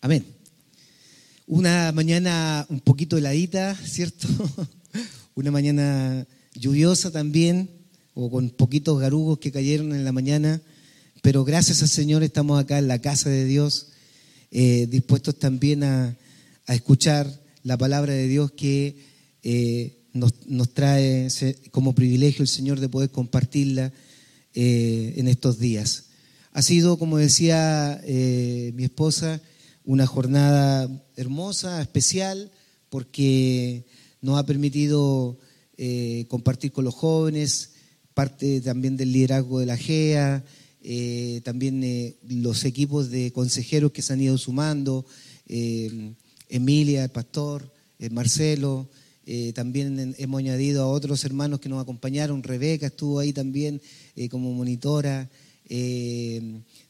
Amén. Una mañana un poquito heladita, ¿cierto? Una mañana lluviosa también, o con poquitos garugos que cayeron en la mañana, pero gracias al Señor estamos acá en la casa de Dios, eh, dispuestos también a, escuchar la palabra de Dios que eh, nos, trae como privilegio el Señor de poder compartirla eh, en estos días. Ha sido, como decía mi esposa, una jornada hermosa, especial, porque nos ha permitido eh, compartir con los jóvenes, parte también del liderazgo de la GEA, eh, también eh, los equipos de consejeros que se han ido sumando, Emilia, el pastor, Marcelo, también hemos añadido a otros hermanos que nos acompañaron, Rebeca estuvo ahí también como monitora,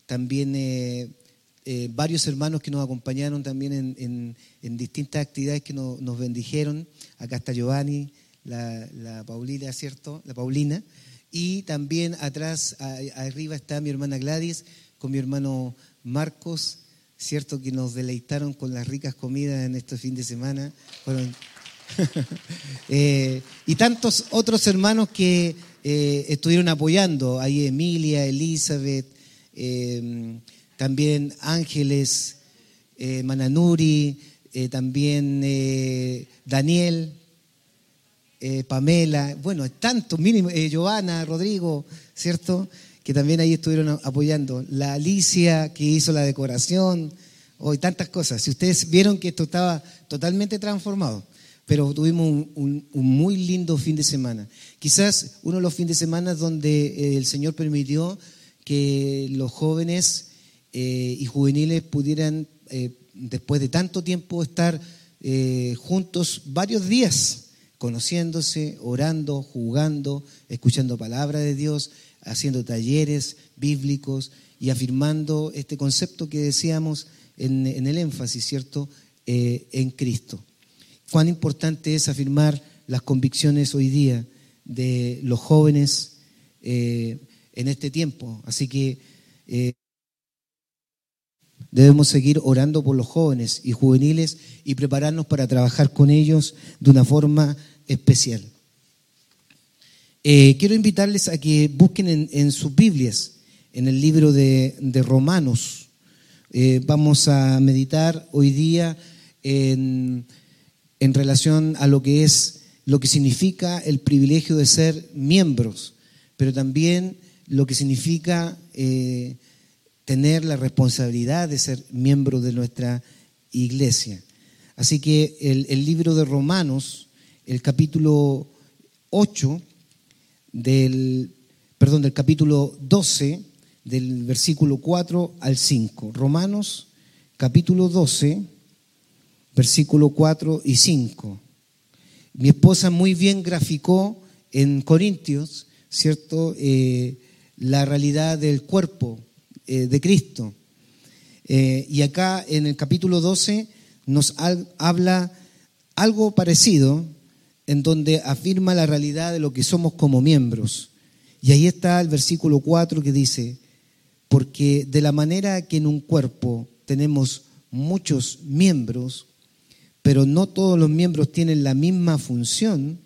también eh, varios hermanos que nos acompañaron también en, distintas actividades que nos bendijeron. Acá está Giovanni, la, Paulina, ¿cierto? La Paulina. Y también atrás, arriba está mi hermana Gladys con mi hermano Marcos, ¿cierto? Que nos deleitaron con las ricas comidas en este fin de semana. Eh, y tantos otros hermanos que eh, estuvieron apoyando, ahí Emilia, Elizabeth, también Ángeles, eh, Mananuri, eh, también eh, Daniel, Pamela, bueno, tantos, mínimo, Giovanna, Rodrigo, ¿cierto? Que también ahí estuvieron apoyando. La Alicia, que hizo la decoración, hoy tantas cosas. Si ustedes vieron que esto estaba totalmente transformado, pero tuvimos un, un muy lindo fin de semana. Quizás uno de los fines de semana donde el Señor permitió que los jóvenes eh, y juveniles pudieran, eh, después de tanto tiempo, estar eh, juntos varios días, conociéndose, orando, jugando, escuchando palabra de Dios, haciendo talleres bíblicos y afirmando este concepto que decíamos en, el énfasis, ¿cierto?, en Cristo. Cuán importante es afirmar las convicciones hoy día de los jóvenes en este tiempo. Así que Debemos seguir orando por los jóvenes y juveniles y prepararnos para trabajar con ellos de una forma especial. Eh, quiero invitarles a que busquen en, sus Biblias, en el libro de, Romanos. Eh, vamos a meditar hoy día en, relación a lo que es, lo que significa el privilegio de ser miembros, pero también lo que significa eh, tener la responsabilidad de ser miembro de nuestra iglesia. Así que el, libro de Romanos, el capítulo 8, del, perdón, del capítulo 12, del versículo 4 al 5. Romanos, capítulo 12, versículo 4 y 5. Mi esposa muy bien graficó en Corintios, ¿cierto? Eh, la realidad del cuerpo eh, de Cristo. Eh, y acá en el capítulo 12 nos habla algo parecido en donde afirma la realidad de lo que somos como miembros. Y ahí está el versículo 4 que dice, porque de la manera que en un cuerpo tenemos muchos miembros, pero no todos los miembros tienen la misma función,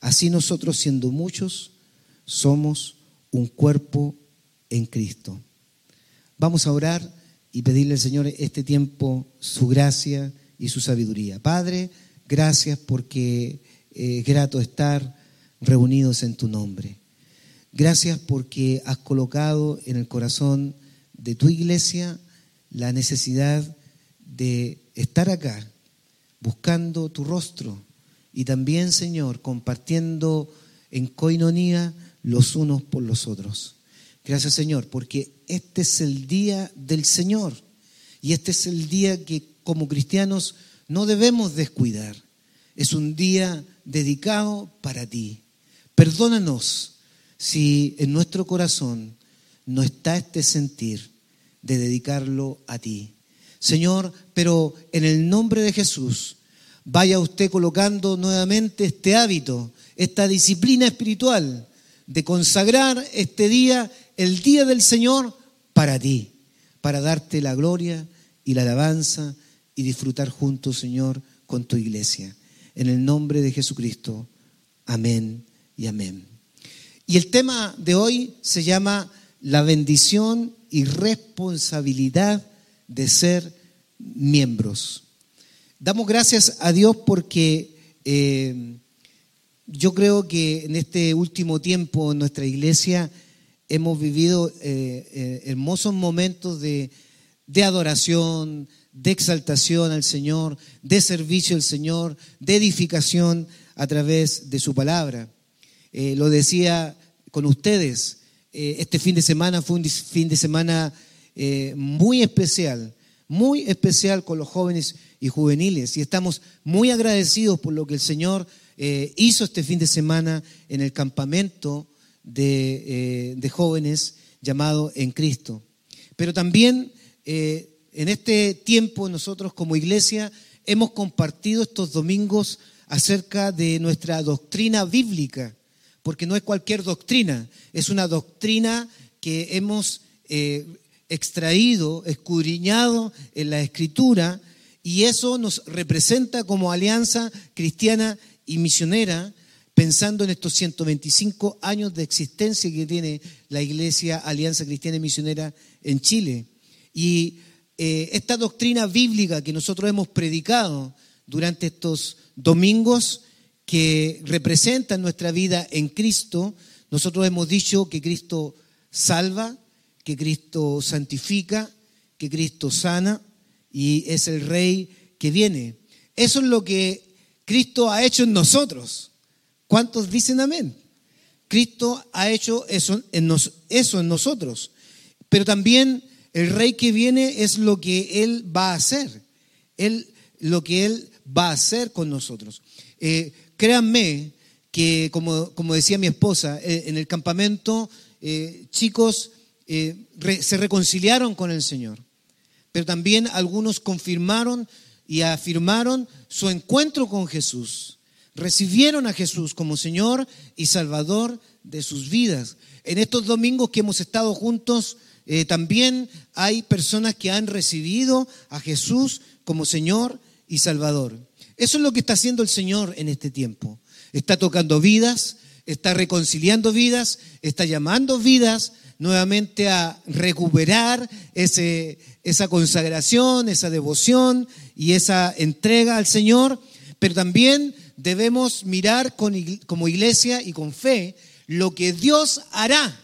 así nosotros siendo muchos somos un cuerpo en Cristo. Vamos a orar y pedirle al Señor este tiempo su gracia y su sabiduría. Padre, gracias porque eh, es grato estar reunidos en tu nombre. Gracias porque has colocado en el corazón de tu iglesia la necesidad de estar acá, buscando tu rostro y también, Señor, compartiendo en coinonía los unos por los otros. Gracias Señor, porque este es el día del Señor y este es el día que como cristianos no debemos descuidar. Es un día dedicado para ti. Perdónanos si en nuestro corazón no está este sentir de dedicarlo a ti. Señor, pero en el nombre de Jesús, vaya usted colocando nuevamente este hábito, esta disciplina espiritual de consagrar este día el día del Señor para ti, para darte la gloria y la alabanza y disfrutar juntos, Señor, con tu iglesia. En el nombre de Jesucristo. Amén y amén. Y el tema de hoy se llama la bendición y responsabilidad de ser miembros. Damos gracias a Dios porque eh, yo creo que en este último tiempo nuestra iglesia hemos vivido eh, eh, hermosos momentos de, adoración, de exaltación al Señor, de servicio al Señor, de edificación a través de su palabra. lo decía con ustedes, este fin de semana fue un fin de semana muy especial, muy especial con los jóvenes y juveniles y estamos muy agradecidos por lo que el Señor eh, hizo este fin de semana en el campamento de, eh, jóvenes llamado En Cristo. Pero también eh, en este tiempo nosotros como iglesia hemos compartido estos domingos acerca de nuestra doctrina bíblica, porque no es cualquier doctrina, es una doctrina que hemos extraído, escudriñado en la escritura, y eso nos representa como alianza cristiana y misionera, pensando en estos 125 años de existencia que tiene la Iglesia Alianza Cristiana y Misionera en Chile. Y eh, esta doctrina bíblica que nosotros hemos predicado durante estos domingos, que representan nuestra vida en Cristo, nosotros hemos dicho que Cristo salva, que Cristo santifica, que Cristo sana y es el Rey que viene. Eso es lo que Cristo ha hecho en nosotros. ¿Cuántos dicen amén? Cristo ha hecho eso en, eso en nosotros. Pero también el rey que viene es lo que Él va a hacer. Él, lo que Él va a hacer con nosotros. Eh, créanme que, como, como, decía mi esposa, eh, en el campamento, eh, chicos se reconciliaron con el Señor. Pero también algunos confirmaron y afirmaron su encuentro con Jesús. Recibieron a Jesús como Señor y Salvador de sus vidas. En estos domingos que hemos estado juntos, eh, también hay personas que han recibido a Jesús como Señor y Salvador. Eso es lo que está haciendo el Señor en este tiempo. Está tocando vidas, está reconciliando vidas, está llamando vidas nuevamente a recuperar ese, esa consagración, esa devoción y esa entrega al Señor, pero también debemos mirar como iglesia y con fe lo que Dios hará,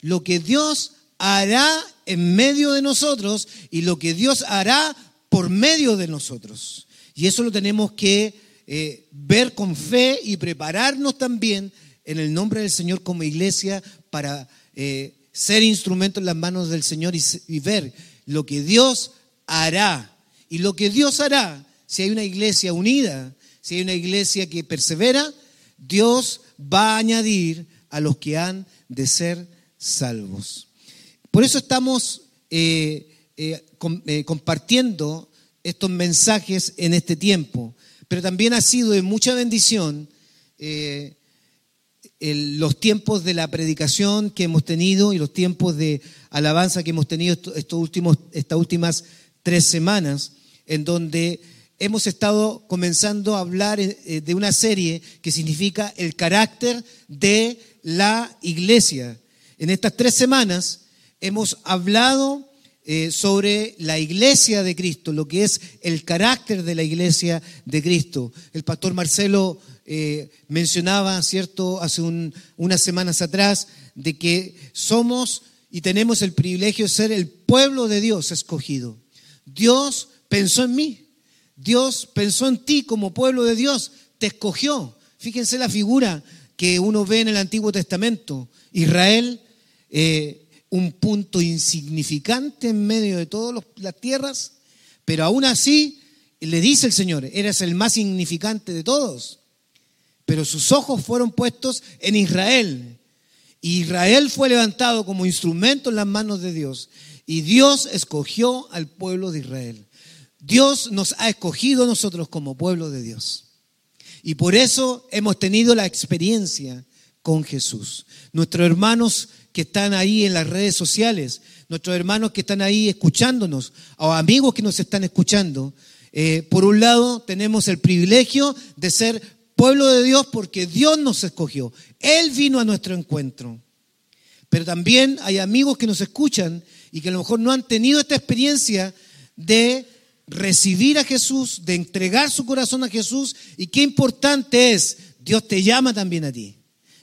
lo que Dios hará en medio de nosotros y lo que Dios hará por medio de nosotros. Y eso lo tenemos que eh, ver con fe y prepararnos también en el nombre del Señor como iglesia para eh, ser instrumento en las manos del Señor y, ver lo que Dios hará. Y lo que Dios hará, si hay una iglesia unida, si hay una iglesia que persevera, Dios va a añadir a los que han de ser salvos. Por eso estamos eh, eh, eh, compartiendo estos mensajes en este tiempo, pero también ha sido de mucha bendición los tiempos de la predicación que hemos tenido y los tiempos de alabanza que hemos tenido estos últimos, estas últimas tres semanas, en donde hemos estado comenzando a hablar eh, de una serie que significa el carácter de la iglesia. En estas tres semanas hemos hablado eh, sobre la iglesia de Cristo, lo que es el carácter de la iglesia de Cristo. El pastor Marcelo eh, mencionaba, ¿cierto?, hace unas semanas atrás, de que somos y tenemos el privilegio de ser el pueblo de Dios escogido. Dios pensó en mí, Dios pensó en ti como pueblo de Dios, te escogió. Fíjense la figura que uno ve en el Antiguo Testamento. Israel, eh, un punto insignificante en medio de todas las tierras, pero aún así le dice el Señor, eres el más significante de todos pero sus ojos fueron puestos en Israel. Israel fue levantado como instrumento en las manos de Dios y Dios escogió al pueblo de Israel. Dios nos ha escogido a nosotros como pueblo de Dios. Y por eso hemos tenido la experiencia con Jesús. Nuestros hermanos que están ahí en las redes sociales nuestros hermanos que están ahí escuchándonos, o amigos que nos están escuchando, eh, por un lado tenemos el privilegio de ser pueblo de Dios porque Dios nos escogió. Él vino a nuestro encuentro. Pero también hay amigos que nos escuchan y que a lo mejor no han tenido esta experiencia de recibir a Jesús, de entregar su corazón a Jesús. Y qué importante es, Dios te llama también a ti.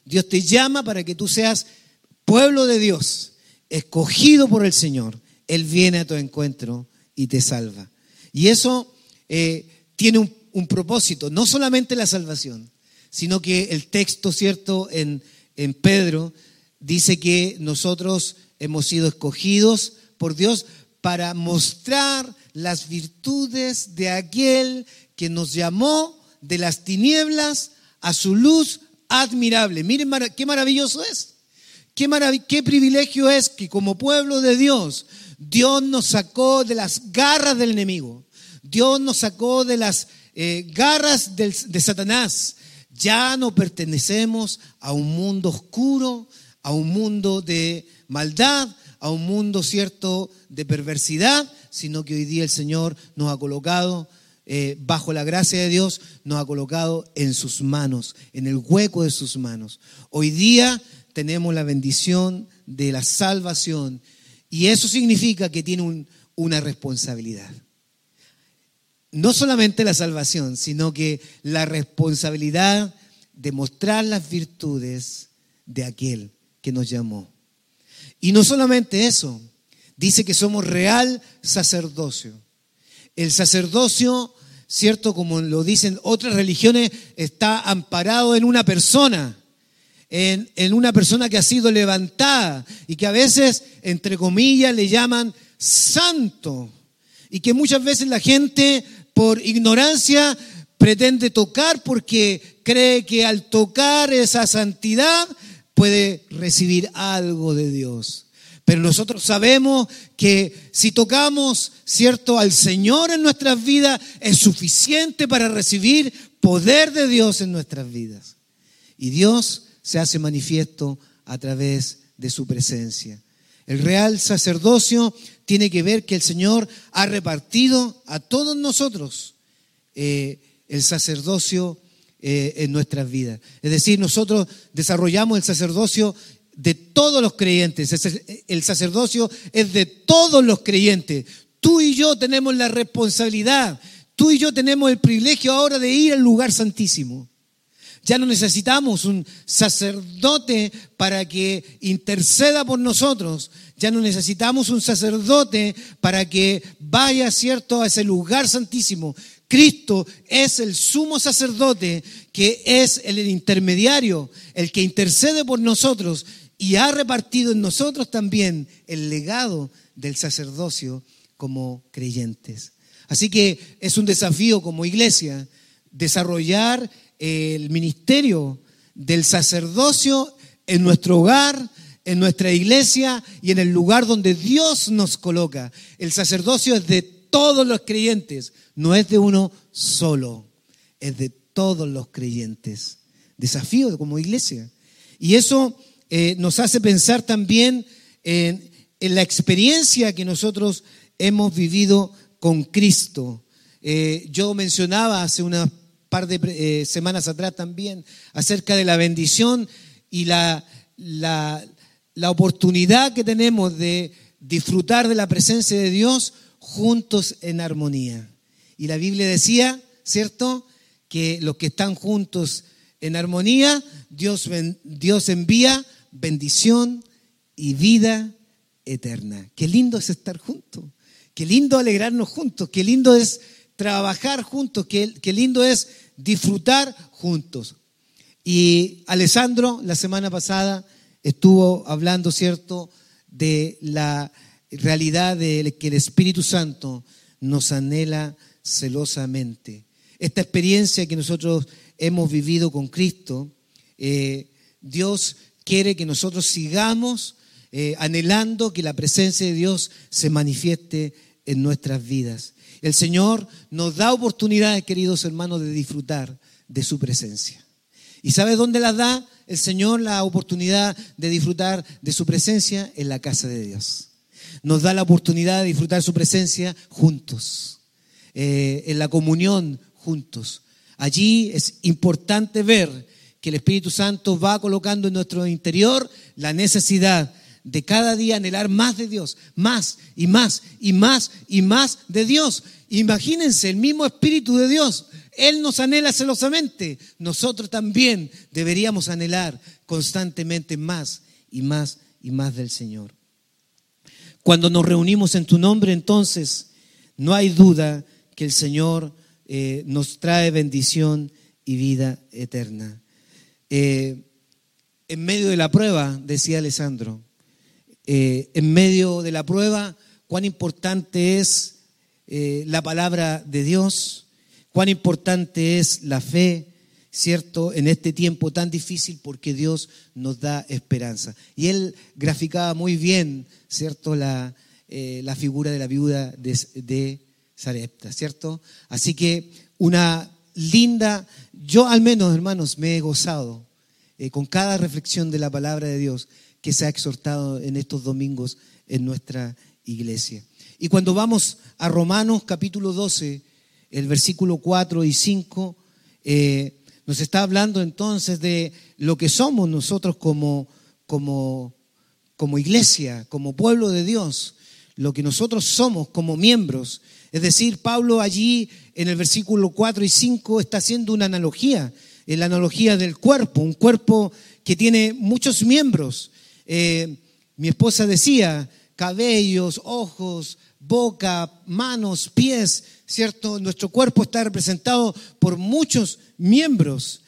Dios te llama para que tú seas pueblo de Dios, escogido por el Señor. Él viene a tu encuentro y te salva. Y eso eh, tiene un, un, propósito, no solamente la salvación, sino que el texto, ¿cierto?, en, en Pedro dice que nosotros hemos sido escogidos por Dios para mostrar las virtudes de aquel que nos llamó de las tinieblas a su luz admirable. Miren qué maravilloso es. Qué, privilegio es que como pueblo de Dios, Dios nos sacó de las garras del enemigo. Dios nos sacó de las eh, garras de Satanás. Ya no pertenecemos a un mundo oscuro, a un mundo de maldad, a un mundo cierto de perversidad, sino que hoy día el Señor nos ha colocado eh, bajo la gracia de Dios, nos ha colocado en sus manos, en el hueco de sus manos. Hoy día tenemos la bendición de la salvación y eso significa que tiene una responsabilidad. No solamente la salvación, sino que la responsabilidad de mostrar las virtudes de aquel que nos llamó. Y no solamente eso, dice que somos real sacerdocio. El sacerdocio, cierto, como lo dicen otras religiones, está amparado en una persona, en, en, una persona que ha sido levantada y que a veces, entre comillas, le llaman santo. Y que muchas veces la gente, por ignorancia, pretende tocar porque cree que al tocar esa santidad puede recibir algo de Dios. Pero nosotros sabemos que si tocamos, ¿cierto?, al Señor en nuestras vidas, es suficiente para recibir poder de Dios en nuestras vidas. Y Dios se hace manifiesto a través de su presencia. El real sacerdocio tiene que ver que el Señor ha repartido a todos nosotros eh, el sacerdocio eh, en nuestras vidas. Es decir, nosotros desarrollamos el sacerdocio de todos los creyentes. El sacerdocio es de todos los creyentes. Tú y yo tenemos la responsabilidad. Tú y yo tenemos el privilegio ahora de ir al lugar santísimo. Ya no necesitamos un sacerdote para que interceda por nosotros. Ya no necesitamos un sacerdote para que vaya, cierto, a ese lugar santísimo. Cristo es el sumo sacerdote que es el intermediario, el que intercede por nosotros y ha repartido en nosotros también el legado del sacerdocio como creyentes. Así que es un desafío como iglesia desarrollar el ministerio del sacerdocio en nuestro hogar, en nuestra iglesia y en el lugar donde Dios nos coloca. El sacerdocio es de todos los creyentes, no es de uno solo, es de todos los creyentes. Desafío como iglesia. Y eso eh, nos hace pensar también en, la experiencia que nosotros hemos vivido con Cristo. Eh, yo mencionaba hace una par de eh, semanas atrás también acerca de la bendición y la, la oportunidad que tenemos de disfrutar de la presencia de Dios juntos en armonía. Y la Biblia decía, ¿cierto? Que los que están juntos en armonía, Dios, Dios envía bendición y vida eterna. Qué lindo es estar juntos, qué lindo alegrarnos juntos, qué lindo es trabajar juntos, qué, qué lindo es disfrutar juntos. Y Alessandro la semana pasada estuvo hablando, ¿cierto?, de la realidad de que el Espíritu Santo nos anhela celosamente. Esta experiencia que nosotros hemos vivido con Cristo, eh, Dios quiere que nosotros sigamos eh, anhelando que la presencia de Dios se manifieste en nuestras vidas. El Señor nos da oportunidades, queridos hermanos, de disfrutar de su presencia. ¿Y sabe dónde las da el Señor la oportunidad de disfrutar de su presencia? En la casa de Dios. Nos da la oportunidad de disfrutar su presencia juntos, eh, en la comunión juntos. Allí es importante ver que el Espíritu Santo va colocando en nuestro interior la necesidad de cada día anhelar más de Dios, más y más y más y más de Dios. Imagínense, el mismo Espíritu de Dios, Él nos anhela celosamente. Nosotros también deberíamos anhelar constantemente más y más y más del Señor. Cuando nos reunimos en tu nombre, entonces, no hay duda que el Señor eh, nos trae bendición y vida eterna. Eh, en medio de la prueba, decía Alessandro, eh, en medio de la prueba, cuán importante es la palabra de Dios, cuán importante es la fe, ¿cierto? En este tiempo tan difícil porque Dios nos da esperanza. Y él graficaba muy bien, ¿cierto? La, la figura de la viuda de, de Sarepta, ¿cierto? Así que una linda, yo al menos, hermanos, me he gozado eh, con cada reflexión de la palabra de Dios que se ha exhortado en estos domingos en nuestra iglesia. Y cuando vamos a Romanos capítulo 12, el versículo 4 y 5, eh, nos está hablando entonces de lo que somos nosotros como, como, como iglesia, como pueblo de Dios, lo que nosotros somos como miembros es decir, Pablo allí en el versículo 4 y 5 está haciendo una analogía, la analogía del cuerpo, un cuerpo que tiene muchos miembros. Eh, mi esposa decía, cabellos, ojos, boca, manos, pies, ¿cierto? Nuestro cuerpo está representado por muchos miembros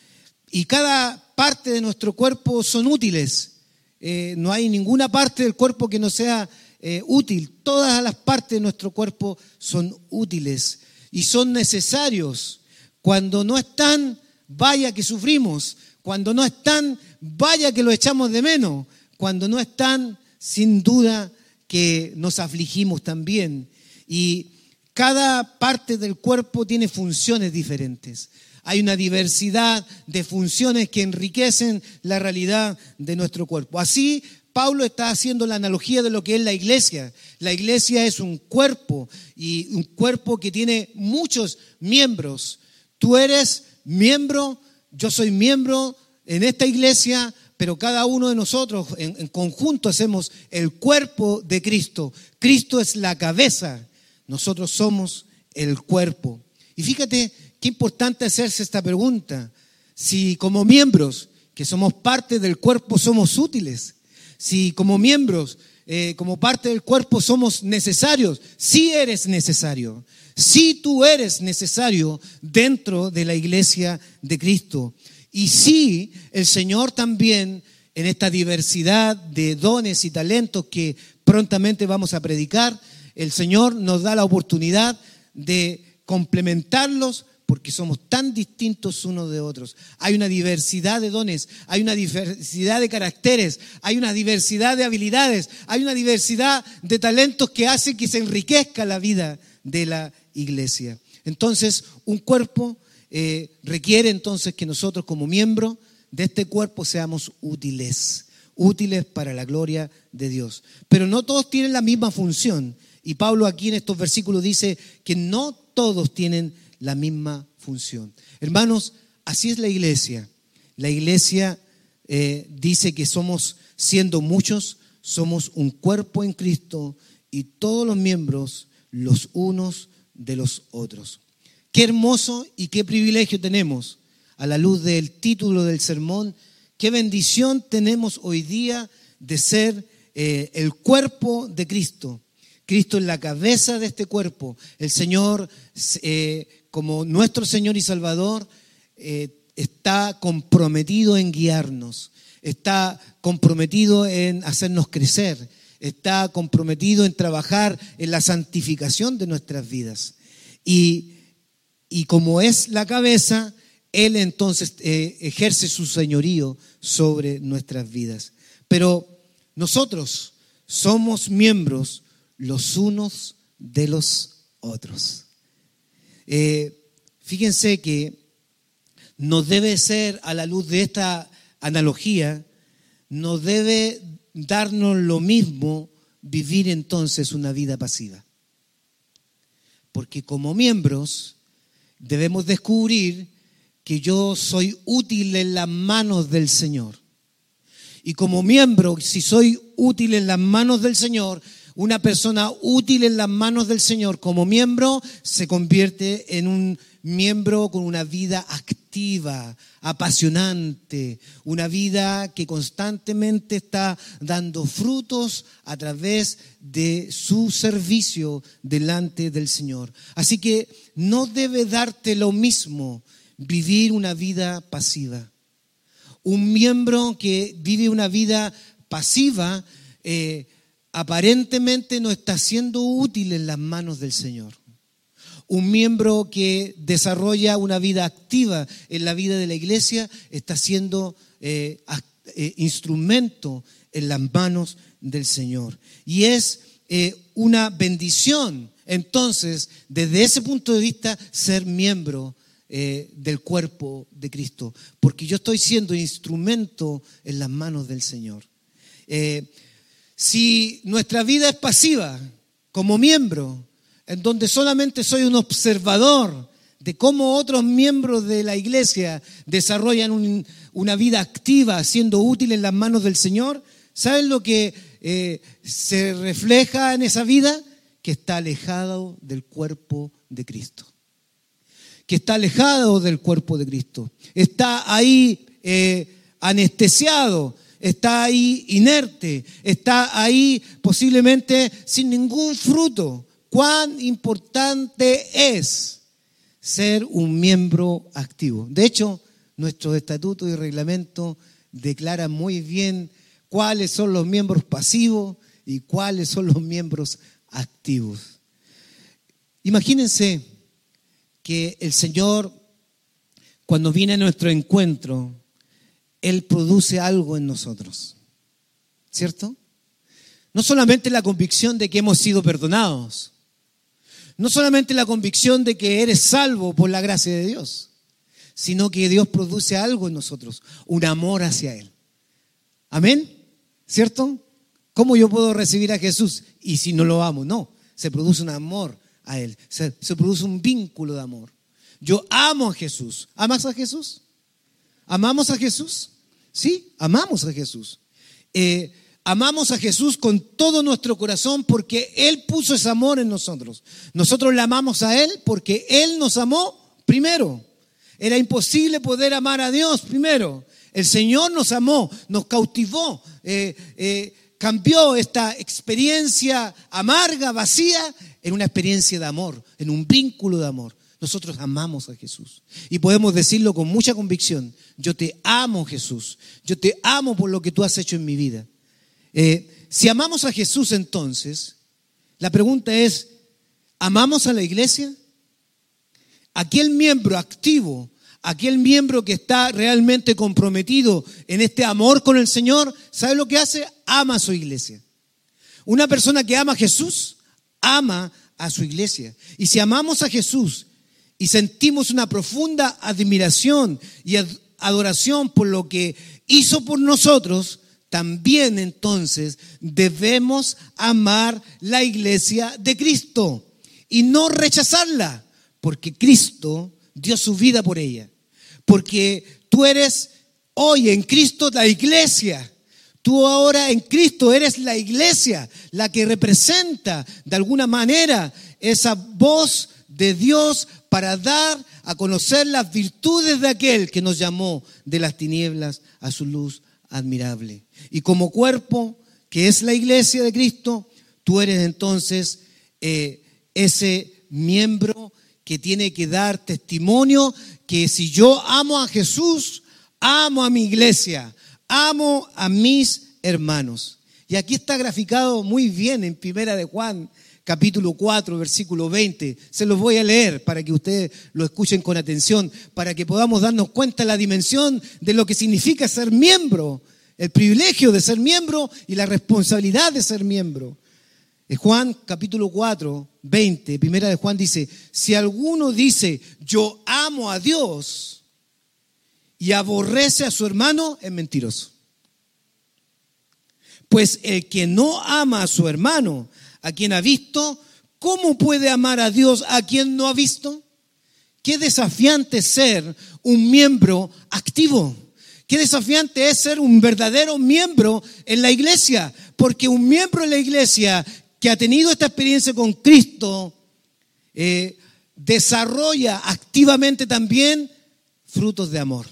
y cada parte de nuestro cuerpo son útiles. Eh, no hay ninguna parte del cuerpo que no sea eh, útil. Todas las partes de nuestro cuerpo son útiles y son necesarios. Cuando no están, vaya que sufrimos. Cuando no están, vaya que lo echamos de menos. Cuando no están, sin duda que nos afligimos también. Y cada parte del cuerpo tiene funciones diferentes. Hay una diversidad de funciones que enriquecen la realidad de nuestro cuerpo. Así Pablo está haciendo la analogía de lo que es la iglesia. La iglesia es un cuerpo y un cuerpo que tiene muchos miembros. Tú eres miembro, yo soy miembro en esta iglesia, pero cada uno de nosotros en, conjunto hacemos el cuerpo de Cristo. Cristo es la cabeza, nosotros somos el cuerpo. Y fíjate qué importante hacerse esta pregunta. Si como miembros que somos parte del cuerpo somos útiles, si como miembros, eh, como parte del cuerpo somos necesarios, si eres necesario, si tú eres necesario dentro de la iglesia de Cristo. Y si el Señor también en esta diversidad de dones y talentos que prontamente vamos a predicar, el Señor nos da la oportunidad de complementarlos porque somos tan distintos unos de otros. Hay una diversidad de dones, hay una diversidad de caracteres, hay una diversidad de habilidades, hay una diversidad de talentos que hace que se enriquezca la vida de la iglesia. Entonces, un cuerpo eh, requiere entonces que nosotros como miembros de este cuerpo seamos útiles, útiles para la gloria de Dios. Pero no todos tienen la misma función. Y Pablo aquí en estos versículos dice que no todos tienen la misma función. Hermanos, así es la iglesia. La iglesia eh, dice que somos, siendo muchos, somos un cuerpo en Cristo y todos los miembros los unos de los otros. Qué hermoso y qué privilegio tenemos a la luz del título del sermón, qué bendición tenemos hoy día de ser eh, el cuerpo de Cristo. Cristo es la cabeza de este cuerpo. El Señor eh, como nuestro Señor y Salvador, eh, está comprometido en guiarnos, está comprometido en hacernos crecer, está comprometido en trabajar en la santificación de nuestras vidas. Y, como es la cabeza, Él entonces eh, ejerce su señorío sobre nuestras vidas. Pero nosotros somos miembros los unos de los otros. Eh, fíjense que nos debe ser, a la luz de esta analogía, nos debe darnos lo mismo vivir entonces una vida pasiva? Porque como miembros debemos descubrir que yo soy útil en las manos del Señor. Y como miembro, si soy útil en las manos del Señor, una persona útil en las manos del Señor como miembro se convierte en un miembro con una vida activa, apasionante, una vida que constantemente está dando frutos a través de su servicio delante del Señor. Así que no debe darte lo mismo vivir una vida pasiva. Un miembro que vive una vida pasiva eh, aparentemente no está siendo útil en las manos del Señor un miembro que desarrolla una vida activa en la vida de la iglesia está siendo eh, eh, instrumento en las manos del Señor. Y es eh, una bendición, entonces, desde ese punto de vista, ser miembro del cuerpo de Cristo, porque yo estoy siendo instrumento en las manos del Señor. si nuestra vida es pasiva como miembro, en donde solamente soy un observador de cómo otros miembros de la iglesia desarrollan una vida activa, siendo útil en las manos del Señor, ¿saben lo que eh, se refleja en esa vida? Que está alejado del cuerpo de Cristo. Que está alejado del cuerpo de Cristo. Está ahí eh, anestesiado, está ahí inerte, está ahí posiblemente sin ningún fruto cuán importante es ser un miembro activo. De hecho, nuestro estatuto y reglamento declara muy bien cuáles son los miembros pasivos y cuáles son los miembros activos. Imagínense que el Señor, cuando viene a nuestro encuentro, Él produce algo en nosotros. ¿Cierto? No solamente la convicción de que hemos sido perdonados, no solamente la convicción de que eres salvo por la gracia de Dios, sino que Dios produce algo en nosotros, un amor hacia Él. Amén, ¿cierto? ¿Cómo yo puedo recibir a Jesús? Y si no lo amo, no, se produce un amor a Él, se, produce un vínculo de amor. Yo amo a Jesús. ¿Amas a Jesús? ¿Amamos a Jesús? Sí, amamos a Jesús. Eh, amamos a Jesús con todo nuestro corazón porque Él puso ese amor en nosotros. Nosotros le amamos a Él porque Él nos amó primero. Era imposible poder amar a Dios primero. El Señor nos amó, nos cautivó, eh, eh, cambió esta experiencia amarga, vacía, en una experiencia de amor, en un vínculo de amor. Nosotros amamos a Jesús. Y podemos decirlo con mucha convicción. Yo te amo, Jesús. Yo te amo por lo que tú has hecho en mi vida. Eh, si amamos a Jesús entonces, la pregunta es, ¿amamos a la iglesia? Aquel miembro activo, aquel miembro que está realmente comprometido en este amor con el Señor, ¿sabe lo que hace? Ama a su iglesia. Una persona que ama a Jesús, ama a su iglesia. Y si amamos a Jesús y sentimos una profunda admiración y adoración por lo que hizo por nosotros, también entonces debemos amar la iglesia de Cristo y no rechazarla, porque Cristo dio su vida por ella, porque tú eres hoy en Cristo la iglesia. Tú ahora en Cristo eres la iglesia, la que representa de alguna manera esa voz de Dios para dar a conocer las virtudes de aquel que nos llamó de las tinieblas a su luz admirable. Y como cuerpo, que es la iglesia de Cristo, tú eres entonces eh, ese miembro que tiene que dar testimonio que si yo amo a Jesús, amo a mi iglesia, amo a mis hermanos. Y aquí está graficado muy bien en Primera de Juan, capítulo 4, versículo 20. Se los voy a leer para que ustedes lo escuchen con atención, para que podamos darnos cuenta de la dimensión de lo que significa ser miembro, el privilegio de ser miembro y la responsabilidad de ser miembro. Juan capítulo 4, 20, primera de Juan dice, si alguno dice, yo amo a Dios y aborrece a su hermano, es mentiroso. Pues el que no ama a su hermano, a quien ha visto, ¿cómo puede amar a Dios a quien no ha visto? Qué desafiante ser un miembro activo. Qué desafiante es ser un verdadero miembro en la iglesia, porque un miembro en la iglesia que ha tenido esta experiencia con Cristo eh, desarrolla activamente también frutos de amor.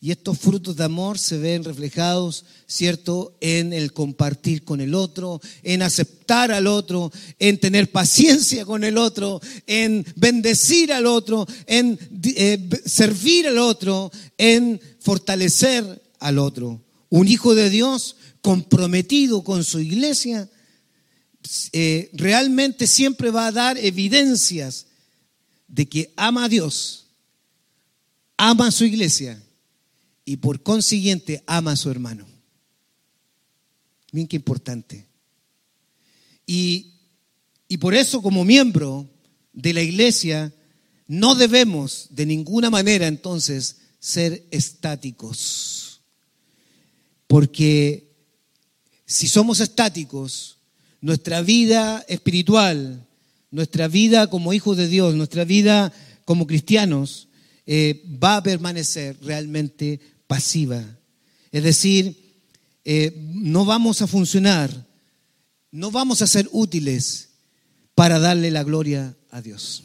Y estos frutos de amor se ven reflejados, ¿cierto?, en el compartir con el otro, en aceptar al otro, en tener paciencia con el otro, en bendecir al otro, en eh, servir al otro, en fortalecer al otro. Un hijo de Dios comprometido con su iglesia eh, realmente siempre va a dar evidencias de que ama a Dios, ama a su iglesia y por consiguiente ama a su hermano. Bien qué importante. Y, y por eso como miembro de la iglesia no debemos de ninguna manera entonces ser estáticos. Porque si somos estáticos, nuestra vida espiritual, nuestra vida como hijos de Dios, nuestra vida como cristianos, eh, va a permanecer realmente pasiva. Es decir, eh, no vamos a funcionar, no vamos a ser útiles para darle la gloria a Dios.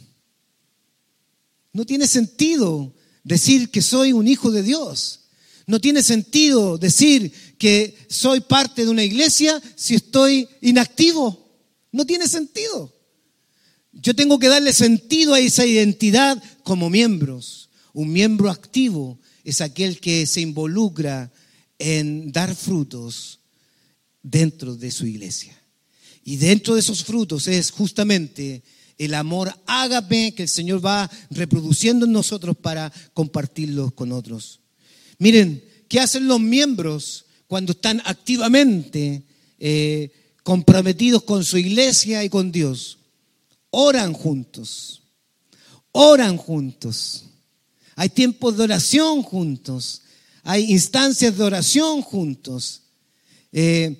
No tiene sentido decir que soy un hijo de Dios. No tiene sentido decir que soy parte de una iglesia si estoy inactivo. No tiene sentido. Yo tengo que darle sentido a esa identidad como miembros. Un miembro activo es aquel que se involucra en dar frutos dentro de su iglesia. Y dentro de esos frutos es justamente el amor ágape que el Señor va reproduciendo en nosotros para compartirlos con otros. Miren, ¿qué hacen los miembros cuando están activamente eh, comprometidos con su iglesia y con Dios? Oran juntos, oran juntos hay tiempos de oración juntos. Hay instancias de oración juntos. Eh,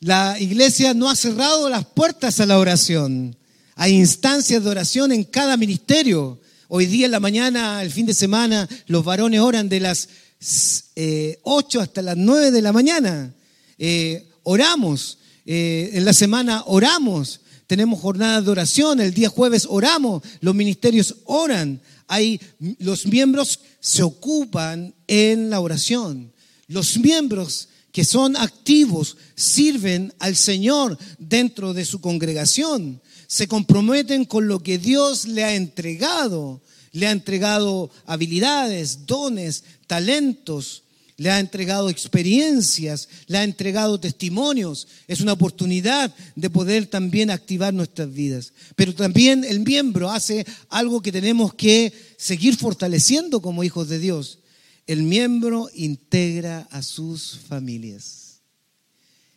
la iglesia no ha cerrado las puertas a la oración. Hay instancias de oración en cada ministerio. Hoy día en la mañana, el fin de semana, los varones oran de las 8 eh, hasta las 9 de la mañana. Eh, oramos. en la semana oramos. Tenemos jornadas de oración. El día jueves oramos. Los ministerios oran hay, los miembros se ocupan en la oración. Los miembros que son activos sirven al Señor dentro de su congregación. Se comprometen con lo que Dios le ha entregado. Le ha entregado habilidades, dones, talentos, le ha entregado experiencias, le ha entregado testimonios. Es una oportunidad de poder también activar nuestras vidas. Pero también el miembro hace algo que tenemos que seguir fortaleciendo como hijos de Dios. El miembro integra a sus familias.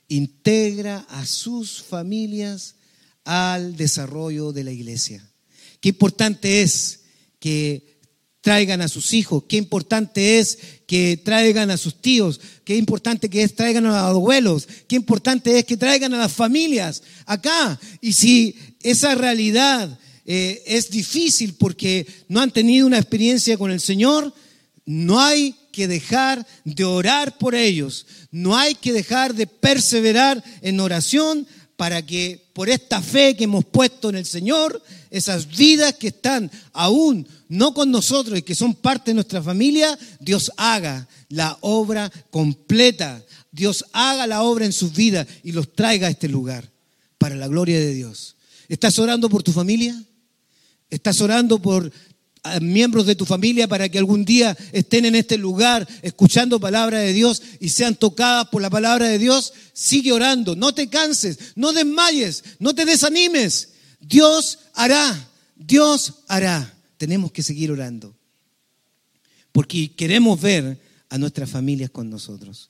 Integra a sus familias al desarrollo de la iglesia. Qué importante es que traigan a sus hijos, qué importante es que traigan a sus tíos, qué importante que es traigan a los abuelos, qué importante es que traigan a las familias acá. Y si esa realidad eh, es difícil porque no han tenido una experiencia con el Señor, no hay que dejar de orar por ellos, no hay que dejar de perseverar en oración para que por esta fe que hemos puesto en el Señor, esas vidas que están aún no con nosotros y que son parte de nuestra familia, Dios haga la obra completa. Dios haga la obra en sus vidas y los traiga a este lugar para la gloria de Dios. ¿Estás orando por tu familia? ¿Estás orando por miembros de tu familia para que algún día estén en este lugar escuchando palabra de Dios y sean tocadas por la palabra de Dios, sigue orando, no te canses, no desmayes, no te desanimes. Dios hará, Dios hará. Tenemos que seguir orando porque queremos ver a nuestras familias con nosotros.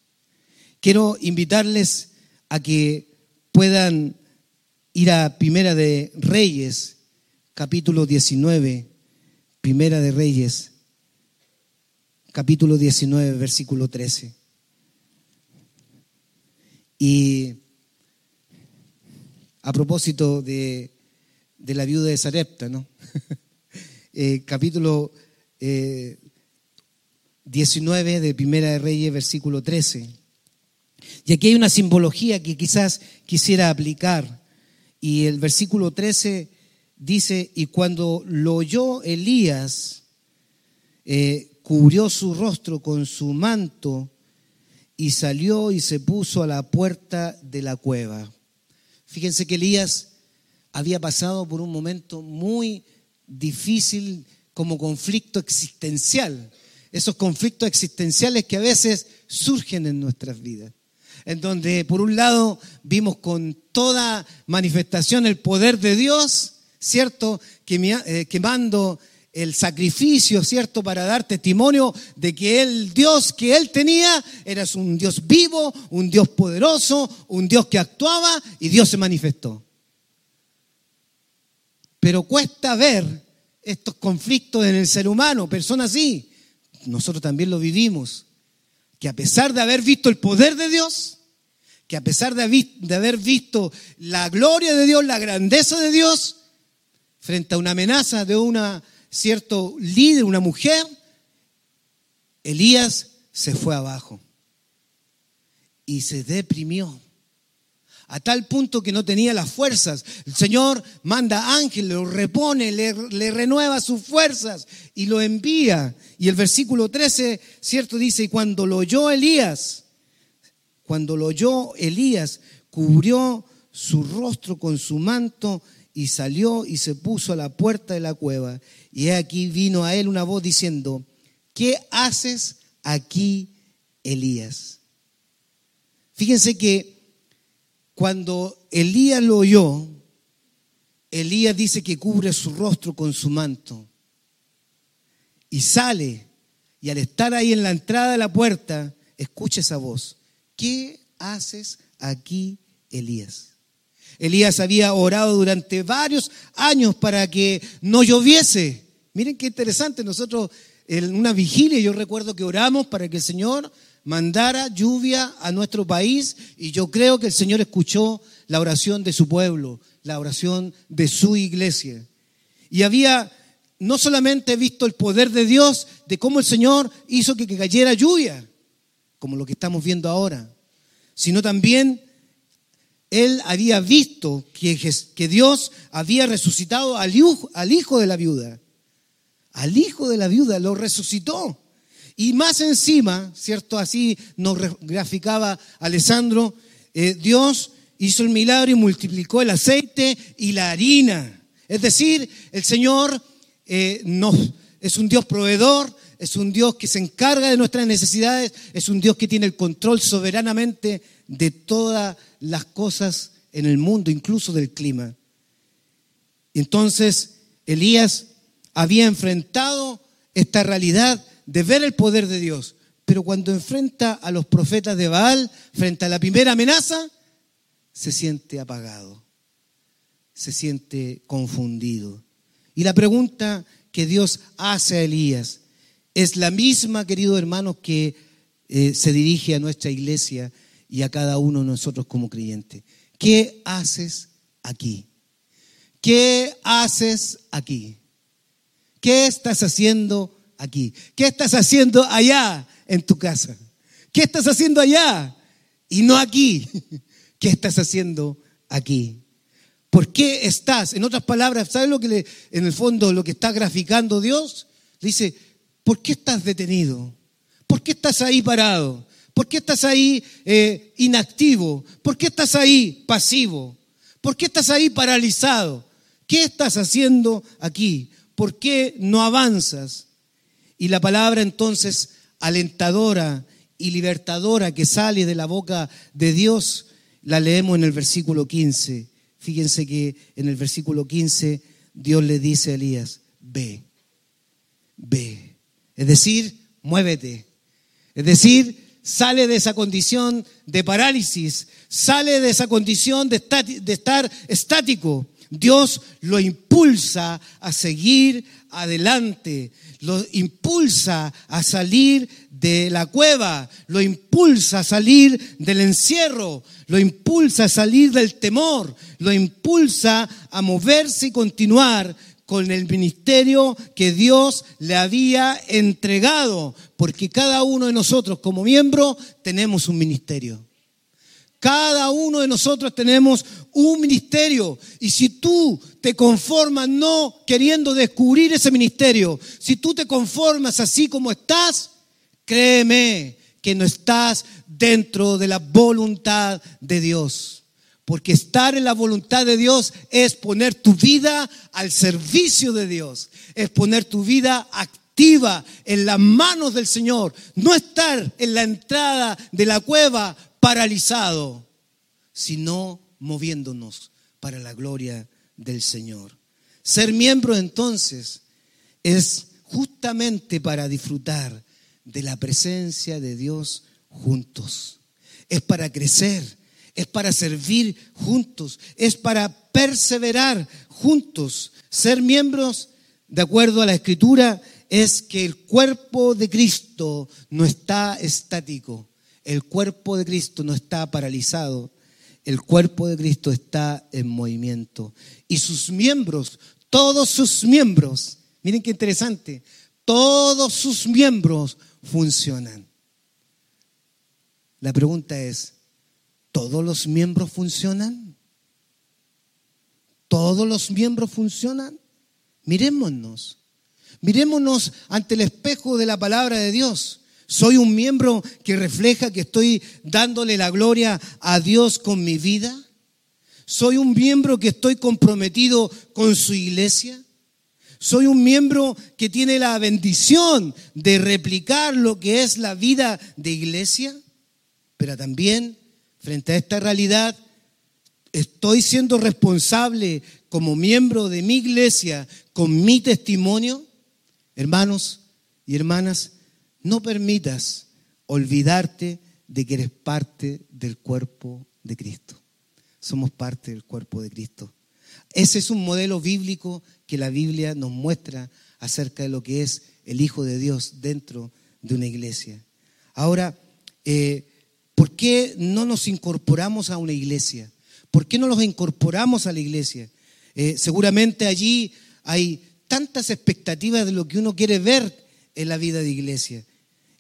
Quiero invitarles a que puedan ir a Primera de Reyes, capítulo 19, Primera de Reyes, capítulo 19, versículo 13. Y a propósito de, la viuda de Sarepta, ¿no? Eh, capítulo 19 eh, de Primera de Reyes, versículo 13. Y aquí hay una simbología que quizás quisiera aplicar. Y el versículo 13 dice, y cuando lo oyó Elías, eh, cubrió su rostro con su manto y salió y se puso a la puerta de la cueva. Fíjense que Elías había pasado por un momento muy difícil como conflicto existencial. Esos conflictos existenciales que a veces surgen en nuestras vidas. En donde por un lado vimos con toda manifestación el poder de Dios, ¿cierto? Eh, quemando el sacrificio, ¿cierto? Para dar testimonio de que el Dios que él tenía era un Dios vivo, un Dios poderoso, un Dios que actuaba y Dios se manifestó. Pero cuesta ver estos conflictos en el ser humano, personas así. Nosotros también lo vivimos. Que a pesar de haber visto el poder de Dios, que a pesar de haber visto la gloria de Dios, la grandeza de Dios, frente a una amenaza de una cierto líder, una mujer, Elías se fue abajo y se deprimió a tal punto que no tenía las fuerzas. El Señor manda ángeles, lo repone, le, le, renueva sus fuerzas y lo envía. Y el versículo 13, cierto, dice, y cuando lo oyó Elías, cuando lo oyó Elías, cubrió su rostro con su manto y salió y se puso a la puerta de la cueva. Y aquí vino a él una voz diciendo, ¿qué haces aquí, Elías? Fíjense que cuando Elías lo oyó, Elías dice que cubre su rostro con su manto y sale y al estar ahí en la entrada de la puerta, escucha esa voz. ¿Qué haces aquí, Elías? Elías había orado durante varios años para que no lloviese. Miren qué interesante, nosotros en una vigilia yo recuerdo que oramos para que el Señor mandara lluvia a nuestro país y yo creo que el Señor escuchó la oración de su pueblo, la oración de su iglesia. Y había no solamente visto el poder de Dios, de cómo el Señor hizo que cayera lluvia, como lo que estamos viendo ahora, sino también él había visto que, Dios había resucitado al hijo, al hijo de la viuda. Al hijo de la viuda lo resucitó. Y más encima, ¿cierto? Así nos graficaba Alessandro, eh, Dios hizo el milagro y multiplicó el aceite y la harina. Es decir, el Señor eh, es un Dios proveedor, es un Dios que se encarga de nuestras necesidades, es un Dios que tiene el control soberanamente de todas las cosas en el mundo, incluso del clima. Entonces, Elías había enfrentado esta realidad de ver el poder de Dios, pero cuando enfrenta a los profetas de Baal, frente a la primera amenaza, se siente apagado, se siente confundido. Y la pregunta que Dios hace a Elías es la misma, querido hermano, que eh, se dirige a nuestra iglesia y a cada uno de nosotros como creyentes. ¿Qué haces aquí? ¿Qué haces aquí? ¿Qué estás haciendo aquí? ¿Qué estás haciendo allá en tu casa? ¿Qué estás haciendo allá y no aquí? ¿Qué estás haciendo aquí? ¿Por qué estás? En otras palabras, ¿sabes lo que en el fondo lo que está graficando Dios? dice, ¿por qué estás detenido? ¿Por qué estás ahí parado? ¿Por qué estás ahí eh, inactivo? ¿Por qué estás ahí pasivo? ¿Por qué estás ahí paralizado? ¿Qué estás haciendo aquí? ¿Por qué no avanzas? Y la palabra entonces alentadora y libertadora que sale de la boca de Dios, la leemos en el versículo 15. Fíjense que en el versículo 15 Dios le dice a Elías, ve, ve. Es decir, muévete. Es decir, sale de esa condición de parálisis, sale de esa condición de, estar estático, Dios lo impulsa a seguir adelante, lo impulsa a salir de la cueva, lo impulsa a salir del encierro, lo impulsa a salir del temor, lo impulsa a moverse y continuar con el ministerio que Dios le había entregado, porque cada uno de nosotros como miembro tenemos un ministerio. Cada uno de nosotros tenemos un ministerio. Y si tú te conformas no queriendo descubrir ese ministerio, si tú te conformas así como estás, créeme que no estás dentro de la voluntad de Dios. Porque estar en la voluntad de Dios es poner tu vida al servicio de Dios, es poner tu vida activa en las manos del Señor, no estar en la entrada de la cueva paralizado, sino moviéndonos para la gloria del Señor. Ser miembro entonces es justamente para disfrutar de la presencia de Dios juntos. Es para crecer, es para servir juntos, es para perseverar juntos. Ser miembros, de acuerdo a la escritura, es que el cuerpo de Cristo no está estático, el cuerpo de Cristo no está paralizado, el cuerpo de Cristo está en movimiento. Y sus miembros, todos sus miembros, miren qué interesante, todos sus miembros funcionan. La pregunta es, ¿todos los miembros funcionan? ¿Todos los miembros funcionan? Mirémonos. Mirémonos ante el espejo de la palabra de Dios. ¿Soy un miembro que refleja que estoy dándole la gloria a Dios con mi vida? ¿Soy un miembro que estoy comprometido con su iglesia? ¿Soy un miembro que tiene la bendición de replicar lo que es la vida de iglesia? Pero también, frente a esta realidad, estoy siendo responsable como miembro de mi iglesia con mi testimonio. Hermanos y hermanas, no permitas olvidarte de que eres parte del cuerpo de Cristo. Somos parte del cuerpo de Cristo. Ese es un modelo bíblico que la Biblia nos muestra acerca de lo que es el Hijo de Dios dentro de una iglesia. Ahora, eh, ¿por qué no nos incorporamos a una iglesia? ¿Por qué no nos incorporamos a la iglesia? Eh, seguramente allí hay tantas expectativas de lo que uno quiere ver en la vida de iglesia.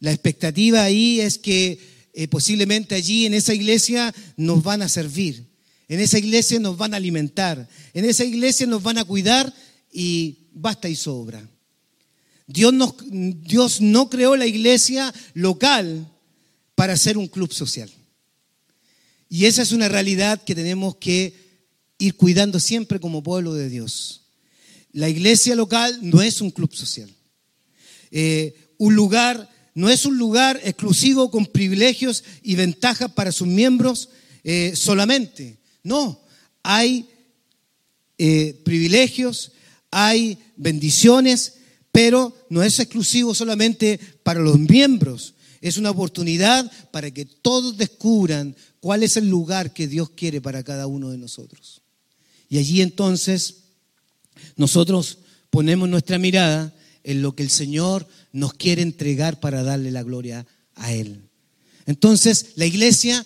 La expectativa ahí es que eh, posiblemente allí en esa iglesia nos van a servir, en esa iglesia nos van a alimentar, en esa iglesia nos van a cuidar y basta y sobra. Dios, Dios no creó la iglesia local para ser un club social. Y esa es una realidad que tenemos que ir cuidando siempre como pueblo de Dios. La iglesia local no es un club social. Eh, un lugar no es un lugar exclusivo con privilegios y ventajas para sus miembros eh, solamente. No, hay eh, privilegios, hay bendiciones, pero no es exclusivo solamente para los miembros. Es una oportunidad para que todos descubran cuál es el lugar que Dios quiere para cada uno de nosotros. Y allí entonces nosotros ponemos nuestra mirada en lo que el Señor nos quiere entregar para darle la gloria a Él. Entonces, la iglesia,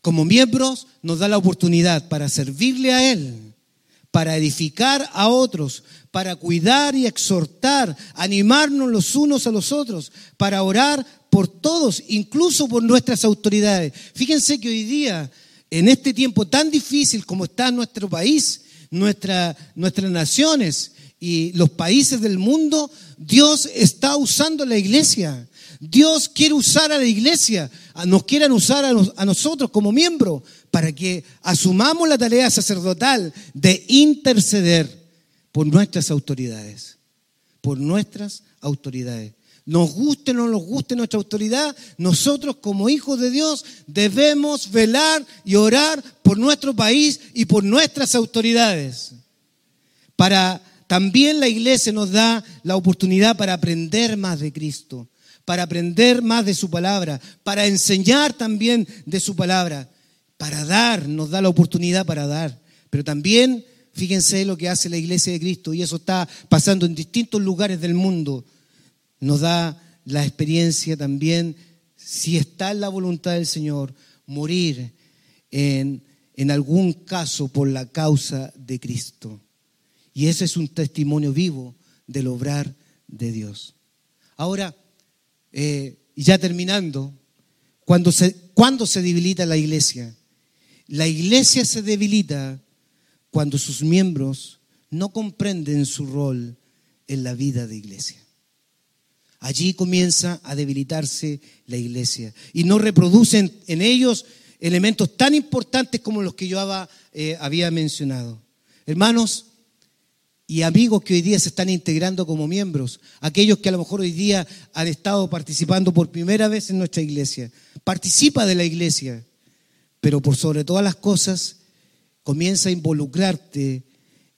como miembros, nos da la oportunidad para servirle a Él, para edificar a otros, para cuidar y exhortar, animarnos los unos a los otros, para orar por todos, incluso por nuestras autoridades. Fíjense que hoy día, en este tiempo tan difícil como está nuestro país, nuestra, nuestras naciones, y los países del mundo, Dios está usando la iglesia. Dios quiere usar a la iglesia, nos quieren usar a, nosotros como miembros para que asumamos la tarea sacerdotal de interceder por nuestras autoridades, por nuestras autoridades. Nos guste o no nos guste nuestra autoridad, nosotros como hijos de Dios debemos velar y orar por nuestro país y por nuestras autoridades. Para también la iglesia nos da la oportunidad para aprender más de Cristo, para aprender más de su palabra, para enseñar también de su palabra, para dar, nos da la oportunidad para dar, pero también fíjense lo que hace la iglesia de Cristo, y eso está pasando en distintos lugares del mundo, nos da la experiencia también, si está en la voluntad del Señor, morir en, en algún caso por la causa de Cristo. Y ese es un testimonio vivo del obrar de Dios. Ahora, eh, ya terminando, cuando se, cuando se debilita la iglesia? La iglesia se debilita cuando sus miembros no comprenden su rol en la vida de iglesia. Allí comienza a debilitarse la iglesia y no reproducen en ellos elementos tan importantes como los que yo eh, había mencionado. Hermanos, y amigos que hoy día se están integrando como miembros, aquellos que a lo mejor hoy día han estado participando por primera vez en nuestra iglesia. Participa de la iglesia, pero por sobre todas las cosas, comienza a involucrarte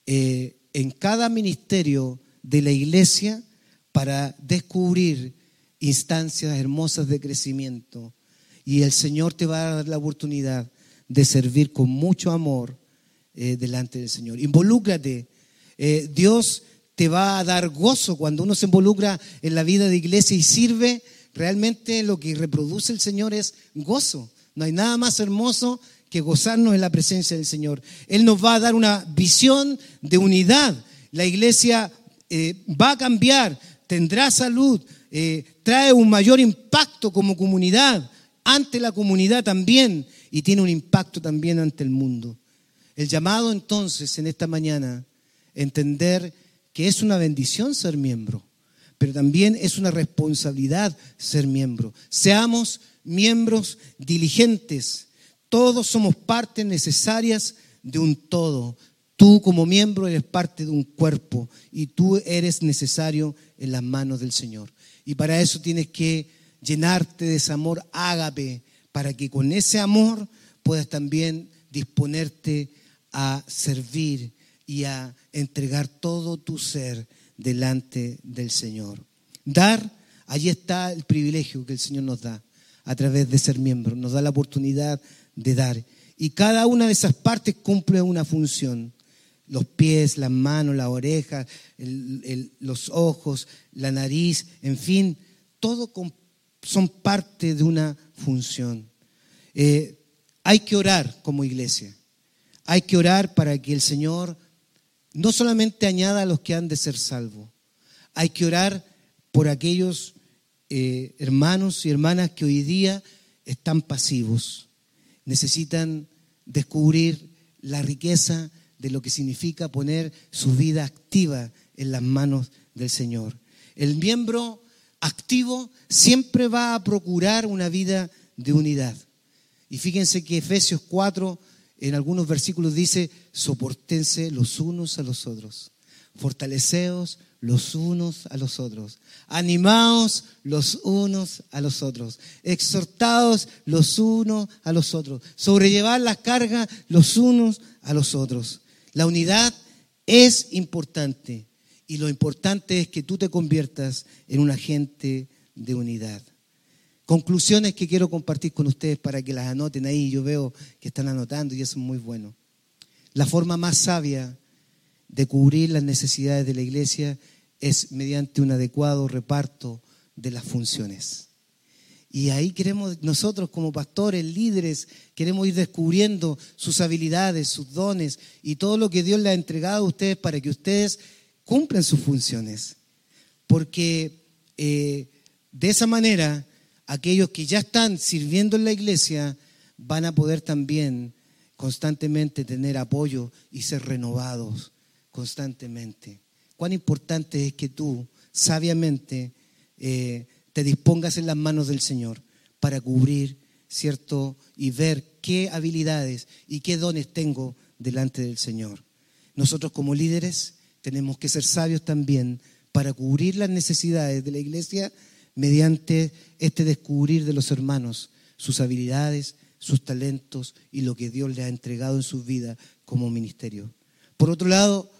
eh, en cada ministerio de la iglesia para descubrir instancias hermosas de crecimiento. Y el Señor te va a dar la oportunidad de servir con mucho amor eh, delante del Señor. Involúcrate eh, Dios te va a dar gozo cuando uno se involucra en la vida de iglesia y sirve. Realmente lo que reproduce el Señor es gozo. No hay nada más hermoso que gozarnos en la presencia del Señor. Él nos va a dar una visión de unidad. La iglesia eh, va a cambiar, tendrá salud, eh, trae un mayor impacto como comunidad, ante la comunidad también, y tiene un impacto también ante el mundo. El llamado entonces en esta mañana entender que es una bendición ser miembro, pero también es una responsabilidad ser miembro. Seamos miembros diligentes. Todos somos partes necesarias de un todo. Tú como miembro eres parte de un cuerpo y tú eres necesario en las manos del Señor. Y para eso tienes que llenarte de ese amor ágape, para que con ese amor puedas también disponerte a servir y a entregar todo tu ser delante del Señor. Dar, allí está el privilegio que el Señor nos da a través de ser miembro, nos da la oportunidad de dar. Y cada una de esas partes cumple una función. Los pies, las manos, las orejas, los ojos, la nariz, en fin, todo son parte de una función. Eh, hay que orar como iglesia. Hay que orar para que el Señor no solamente añada a los que han de ser salvos, hay que orar por aquellos eh, hermanos y hermanas que hoy día están pasivos, necesitan descubrir la riqueza de lo que significa poner su vida activa en las manos del Señor. El miembro activo siempre va a procurar una vida de unidad. Y fíjense que Efesios 4 en algunos versículos dice, soportense los unos a los otros, fortaleceos los unos a los otros, animaos los unos a los otros, exhortaos los unos a los otros, sobrellevar las cargas los unos a los otros. La unidad es importante y lo importante es que tú te conviertas en un agente de unidad. Conclusiones que quiero compartir con ustedes para que las anoten ahí. Yo veo que están anotando y eso es muy bueno. La forma más sabia de cubrir las necesidades de la iglesia es mediante un adecuado reparto de las funciones. Y ahí queremos nosotros como pastores, líderes, queremos ir descubriendo sus habilidades, sus dones y todo lo que Dios le ha entregado a ustedes para que ustedes cumplan sus funciones. Porque eh, de esa manera aquellos que ya están sirviendo en la iglesia van a poder también constantemente tener apoyo y ser renovados constantemente. Cuán importante es que tú sabiamente eh, te dispongas en las manos del Señor para cubrir, ¿cierto? Y ver qué habilidades y qué dones tengo delante del Señor. Nosotros como líderes tenemos que ser sabios también para cubrir las necesidades de la iglesia mediante este descubrir de los hermanos sus habilidades, sus talentos y lo que Dios le ha entregado en su vida como ministerio. Por otro lado,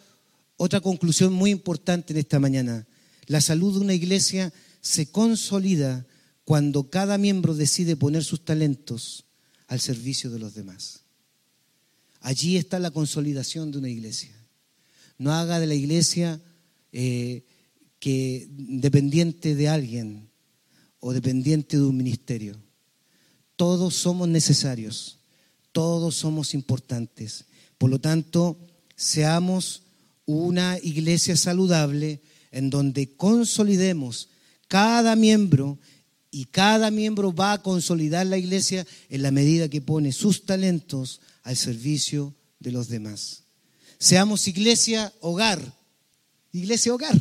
otra conclusión muy importante en esta mañana, la salud de una iglesia se consolida cuando cada miembro decide poner sus talentos al servicio de los demás. Allí está la consolidación de una iglesia. no haga de la iglesia eh, que dependiente de alguien o dependiente de un ministerio. Todos somos necesarios, todos somos importantes. Por lo tanto, seamos una iglesia saludable en donde consolidemos cada miembro y cada miembro va a consolidar la iglesia en la medida que pone sus talentos al servicio de los demás. Seamos iglesia hogar, iglesia hogar.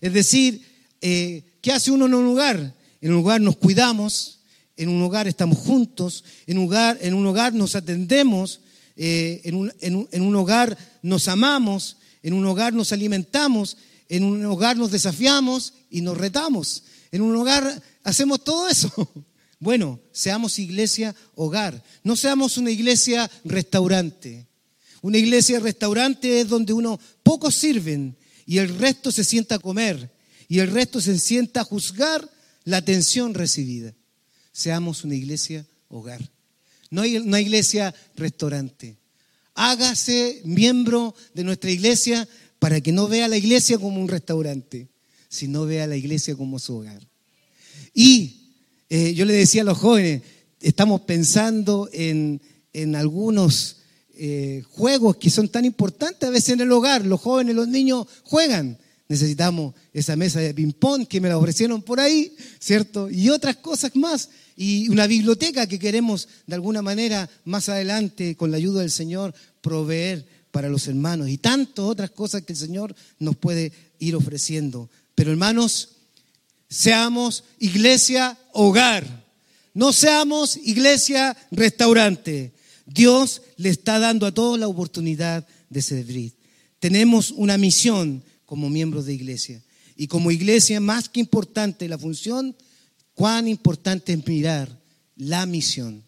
Es decir, eh, ¿qué hace uno en un lugar? En un lugar nos cuidamos, en un hogar estamos juntos, en un hogar, en un hogar nos atendemos, eh, en un hogar nos amamos, en un hogar nos alimentamos, en un hogar nos desafiamos y nos retamos. En un hogar hacemos todo eso. Bueno, seamos iglesia hogar, no seamos una iglesia restaurante. Una iglesia restaurante es donde uno pocos sirven y el resto se sienta a comer y el resto se sienta a juzgar la atención recibida. Seamos una iglesia hogar, no hay una iglesia restaurante. Hágase miembro de nuestra iglesia para que no vea la iglesia como un restaurante, sino vea la iglesia como su hogar. Y eh, yo le decía a los jóvenes, estamos pensando en, algunos eh, juegos que son tan importantes a veces en el hogar. Los jóvenes, los niños juegan. Necesitamos esa mesa de ping-pong que me la ofrecieron por ahí, ¿cierto? Y otras cosas más. Y una biblioteca que queremos de alguna manera más adelante, con la ayuda del Señor, proveer para los hermanos. Y tantas otras cosas que el Señor nos puede ir ofreciendo. Pero hermanos, Seamos iglesia hogar. No seamos iglesia restaurante. Dios le está dando a todos la oportunidad de servir. Tenemos una misión como miembros de iglesia. Y como iglesia, más que importante la función, cuán importante es mirar la misión.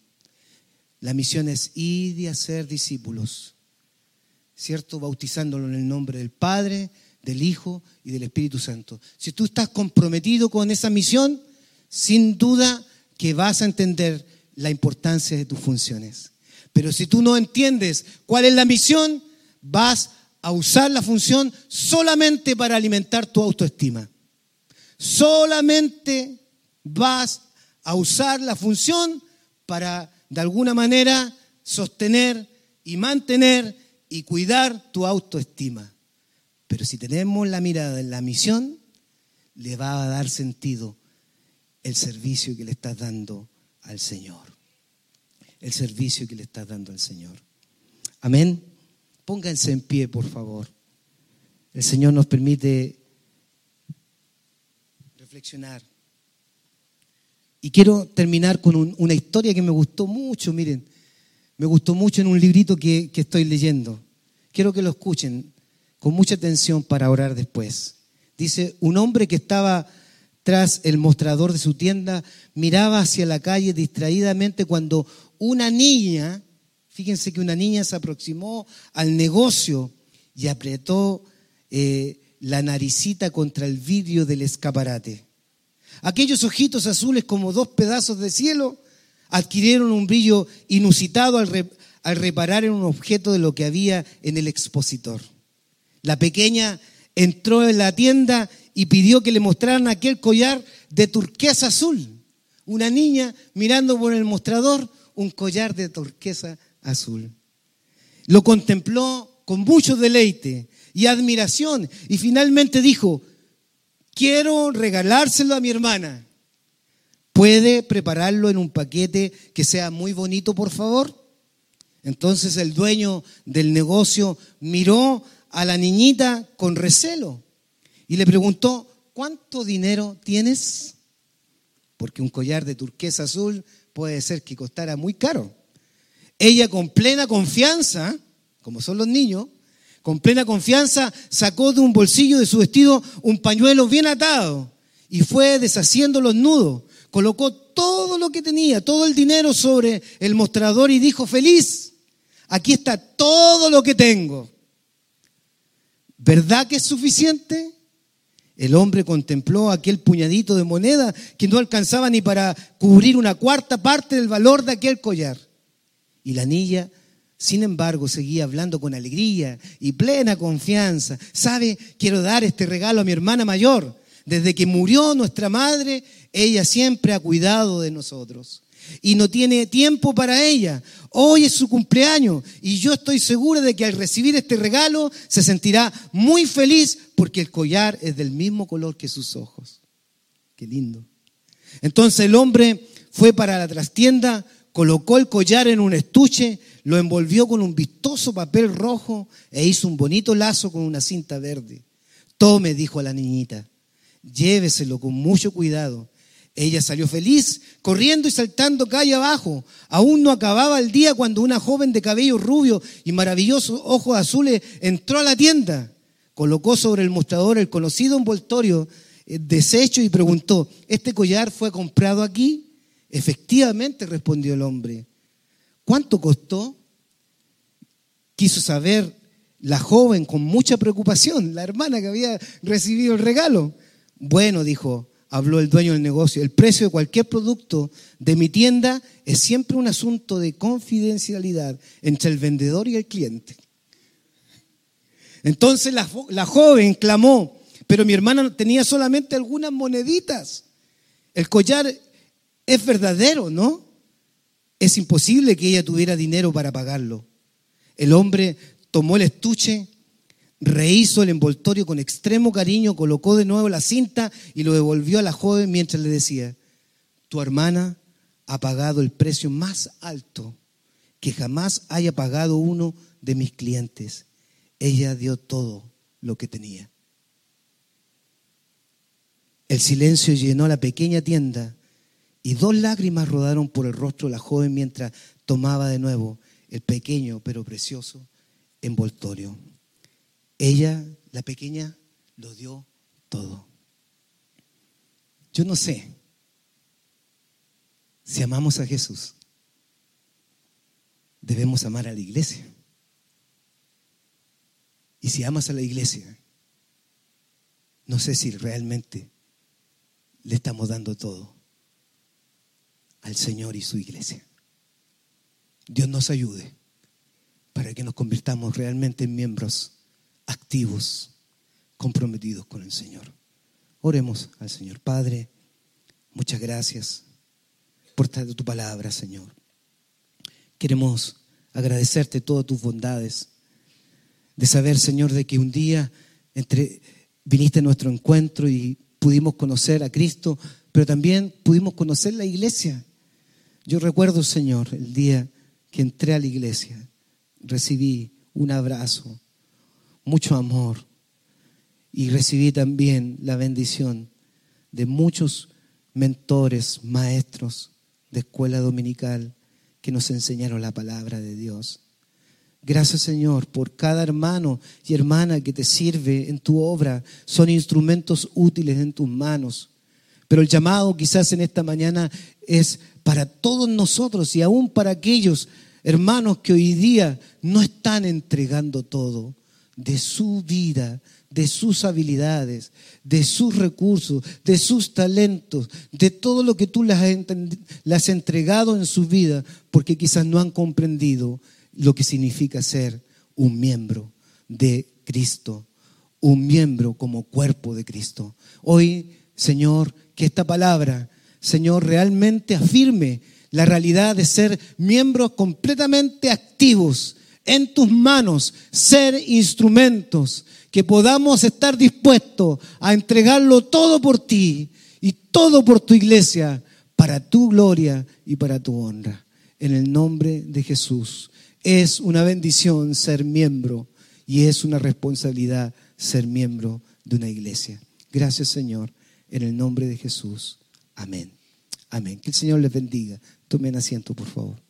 La misión es ir y hacer discípulos, ¿cierto? Bautizándolo en el nombre del Padre, del Hijo y del Espíritu Santo. Si tú estás comprometido con esa misión, sin duda que vas a entender la importancia de tus funciones. Pero si tú no entiendes cuál es la misión, vas a usar la función solamente para alimentar tu autoestima. Solamente vas a usar la función para, de alguna manera, sostener y mantener y cuidar tu autoestima. Pero si tenemos la mirada en la misión, le va a dar sentido el servicio que le estás dando al Señor. El servicio que le estás dando al Señor. Amén. Pónganse en pie, por favor. El Señor nos permite reflexionar. Y quiero terminar con una historia que me gustó mucho, miren, me gustó mucho en un librito que, que estoy leyendo. Quiero que lo escuchen con mucha atención para orar después. Dice, un hombre que estaba tras el mostrador de su tienda miraba hacia la calle distraídamente cuando una niña, fíjense que una niña se aproximó al negocio y apretó eh, la naricita contra el vidrio del escaparate. Aquellos ojitos azules como dos pedazos de cielo adquirieron un brillo inusitado al, al reparar en un objeto de lo que había en el expositor. La pequeña entró en la tienda y pidió que le mostraran aquel collar de turquesa azul. Una niña mirando por el mostrador un collar de turquesa azul. Lo contempló con mucho deleite y admiración y finalmente dijo, quiero regalárselo a mi hermana. ¿Puede prepararlo en un paquete que sea muy bonito, por favor? Entonces el dueño del negocio miró a la niñita con recelo y le preguntó, ¿cuánto dinero tienes? Porque un collar de turquesa azul puede ser que costara muy caro. Ella con plena confianza, como son los niños, con plena confianza sacó de un bolsillo de su vestido un pañuelo bien atado y fue deshaciendo los nudos. Colocó todo lo que tenía, todo el dinero sobre el mostrador y dijo, feliz, aquí está todo lo que tengo. ¿Verdad que es suficiente? El hombre contempló aquel puñadito de moneda que no alcanzaba ni para cubrir una cuarta parte del valor de aquel collar. Y la niña Sin embargo, seguía hablando con alegría y plena confianza. ¿Sabe? Quiero dar este regalo a mi hermana mayor. Desde que murió nuestra madre, ella siempre ha cuidado de nosotros. Y no tiene tiempo para ella. Hoy es su cumpleaños y yo estoy segura de que al recibir este regalo se sentirá muy feliz porque el collar es del mismo color que sus ojos. Qué lindo. Entonces el hombre fue para la trastienda, colocó el collar en un estuche, lo envolvió con un vistoso papel rojo e hizo un bonito lazo con una cinta verde. Tome, dijo a la niñita, lléveselo con mucho cuidado. Ella salió feliz, corriendo y saltando calle abajo. Aún no acababa el día cuando una joven de cabello rubio y maravillosos ojos azules entró a la tienda. Colocó sobre el mostrador el conocido envoltorio eh, deshecho y preguntó, ¿este collar fue comprado aquí? Efectivamente, respondió el hombre. ¿Cuánto costó? Quiso saber la joven con mucha preocupación, la hermana que había recibido el regalo. Bueno, dijo, habló el dueño del negocio, el precio de cualquier producto de mi tienda es siempre un asunto de confidencialidad entre el vendedor y el cliente. Entonces la, joven clamó, pero mi hermana tenía solamente algunas moneditas. El collar es verdadero, ¿no? Es imposible que ella tuviera dinero para pagarlo. El hombre tomó el estuche, rehizo el envoltorio con extremo cariño, colocó de nuevo la cinta y lo devolvió a la joven mientras le decía, tu hermana ha pagado el precio más alto que jamás haya pagado uno de mis clientes. Ella dio todo lo que tenía. El silencio llenó la pequeña tienda y dos lágrimas rodaron por el rostro de la joven mientras tomaba de nuevo el pequeño pero precioso envoltorio. Ella, la pequeña, lo dio todo. Yo no sé si amamos a Jesús, debemos amar a la iglesia. Y si amas a la iglesia, no sé si realmente le estamos dando todo al Señor y su iglesia. Dios nos ayude para que nos convirtamos realmente en miembros activos, comprometidos con el Señor. Oremos al Señor. Padre, muchas gracias por tu palabra, Señor. Queremos agradecerte todas tus bondades, de saber, Señor, de que un día entre, viniste a nuestro encuentro y pudimos conocer a Cristo, pero también pudimos conocer la iglesia yo recuerdo, Señor, el día que entré a la iglesia, recibí un abrazo, mucho amor y recibí también la bendición de muchos mentores, maestros de escuela dominical que nos enseñaron la palabra de Dios. Gracias Señor por cada hermano y hermana que te sirve en tu obra. Son instrumentos útiles en tus manos. Pero el llamado quizás en esta mañana es para todos nosotros y aún para aquellos hermanos que hoy día no están entregando todo de su vida, de sus habilidades, de sus recursos, de sus talentos, de todo lo que tú les has entregado en su vida, porque quizás no han comprendido lo que significa ser un miembro de Cristo, un miembro como cuerpo de Cristo. Hoy, Señor, que esta palabra, Señor, realmente afirme la realidad de ser miembros completamente activos en tus manos, ser instrumentos, que podamos estar dispuestos a entregarlo todo por ti y todo por tu iglesia, para tu gloria y para tu honra. En el nombre de Jesús. Es una bendición ser miembro y es una responsabilidad ser miembro de una iglesia. Gracias Señor en el nombre de Jesús. Amén. Amén. Que el Señor les bendiga. Tomen asiento, por favor.